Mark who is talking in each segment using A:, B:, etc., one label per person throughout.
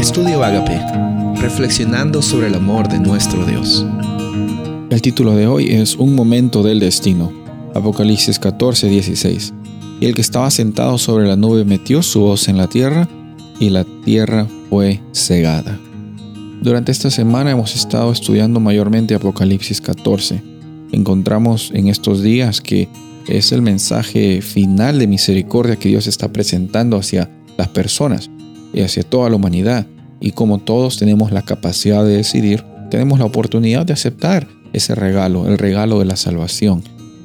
A: Estudio Agape, reflexionando sobre el amor de nuestro Dios.
B: El título de hoy es Un momento del destino. Apocalipsis 14, 16. Y el que estaba sentado sobre la nube metió su voz en la tierra, y la tierra fue cegada. Durante esta semana hemos estado estudiando mayormente Apocalipsis 14. Encontramos en estos días que es el mensaje final de misericordia que Dios está presentando hacia las personas y hacia toda la humanidad. Y como todos tenemos la capacidad de decidir, tenemos la oportunidad de aceptar ese regalo, el regalo de la salvación.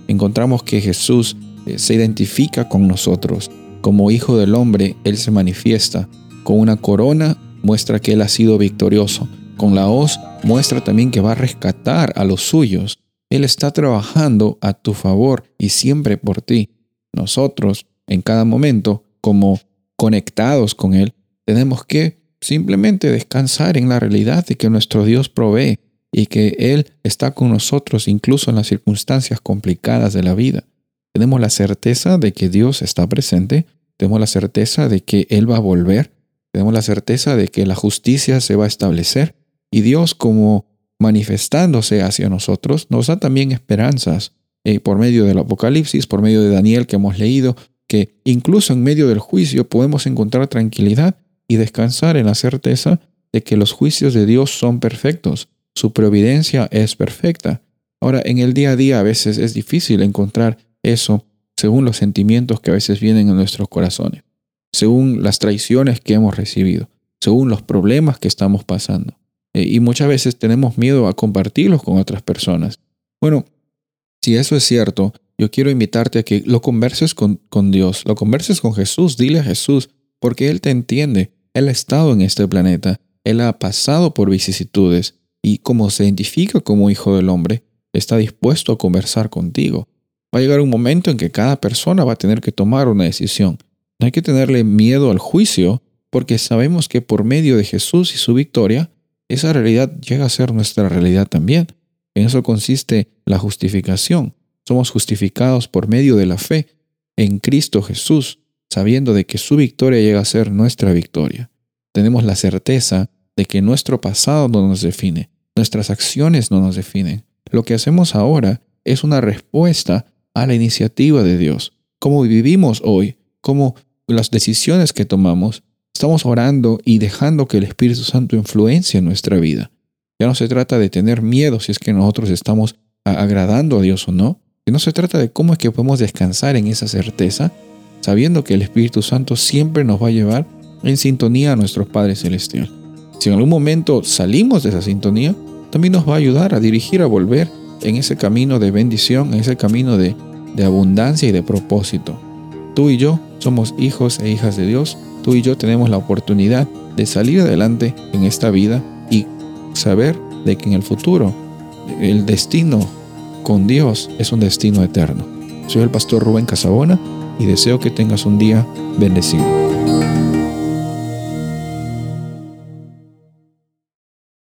B: Encontramos que Jesús eh, se identifica con nosotros. Como Hijo del Hombre, Él se manifiesta. Con una corona muestra que Él ha sido victorioso. Con la hoz muestra también que va a rescatar a los suyos. Él está trabajando a tu favor y siempre por ti. Nosotros, en cada momento, como conectados con Él, tenemos que simplemente descansar en la realidad de que nuestro Dios provee y que Él está con nosotros incluso en las circunstancias complicadas de la vida. Tenemos la certeza de que Dios está presente, tenemos la certeza de que Él va a volver, tenemos la certeza de que la justicia se va a establecer y Dios como manifestándose hacia nosotros nos da también esperanzas eh, por medio del Apocalipsis, por medio de Daniel que hemos leído, que incluso en medio del juicio podemos encontrar tranquilidad y descansar en la certeza de que los juicios de Dios son perfectos, su providencia es perfecta. Ahora, en el día a día a veces es difícil encontrar eso según los sentimientos que a veces vienen en nuestros corazones, según las traiciones que hemos recibido, según los problemas que estamos pasando. Eh, y muchas veces tenemos miedo a compartirlos con otras personas. Bueno, si eso es cierto, yo quiero invitarte a que lo converses con, con Dios, lo converses con Jesús, dile a Jesús, porque Él te entiende, Él ha estado en este planeta, Él ha pasado por vicisitudes y como se identifica como hijo del hombre, está dispuesto a conversar contigo. Va a llegar un momento en que cada persona va a tener que tomar una decisión. No hay que tenerle miedo al juicio, porque sabemos que por medio de Jesús y su victoria, esa realidad llega a ser nuestra realidad también. En eso consiste la justificación. Somos justificados por medio de la fe en Cristo Jesús sabiendo de que su victoria llega a ser nuestra victoria. Tenemos la certeza de que nuestro pasado no nos define, nuestras acciones no nos definen. Lo que hacemos ahora es una respuesta a la iniciativa de Dios. Cómo vivimos hoy, cómo las decisiones que tomamos, estamos orando y dejando que el Espíritu Santo influencie en nuestra vida. Ya no se trata de tener miedo si es que nosotros estamos agradando a Dios o no. No se trata de cómo es que podemos descansar en esa certeza, sabiendo que el Espíritu Santo siempre nos va a llevar en sintonía a nuestro Padre Celestial. Si en algún momento salimos de esa sintonía, también nos va a ayudar a dirigir, a volver en ese camino de bendición, en ese camino de, de abundancia y de propósito. Tú y yo somos hijos e hijas de Dios. Tú y yo tenemos la oportunidad de salir adelante en esta vida y saber de que en el futuro el destino con Dios es un destino eterno. Soy el pastor Rubén Casabona y deseo que tengas un día bendecido.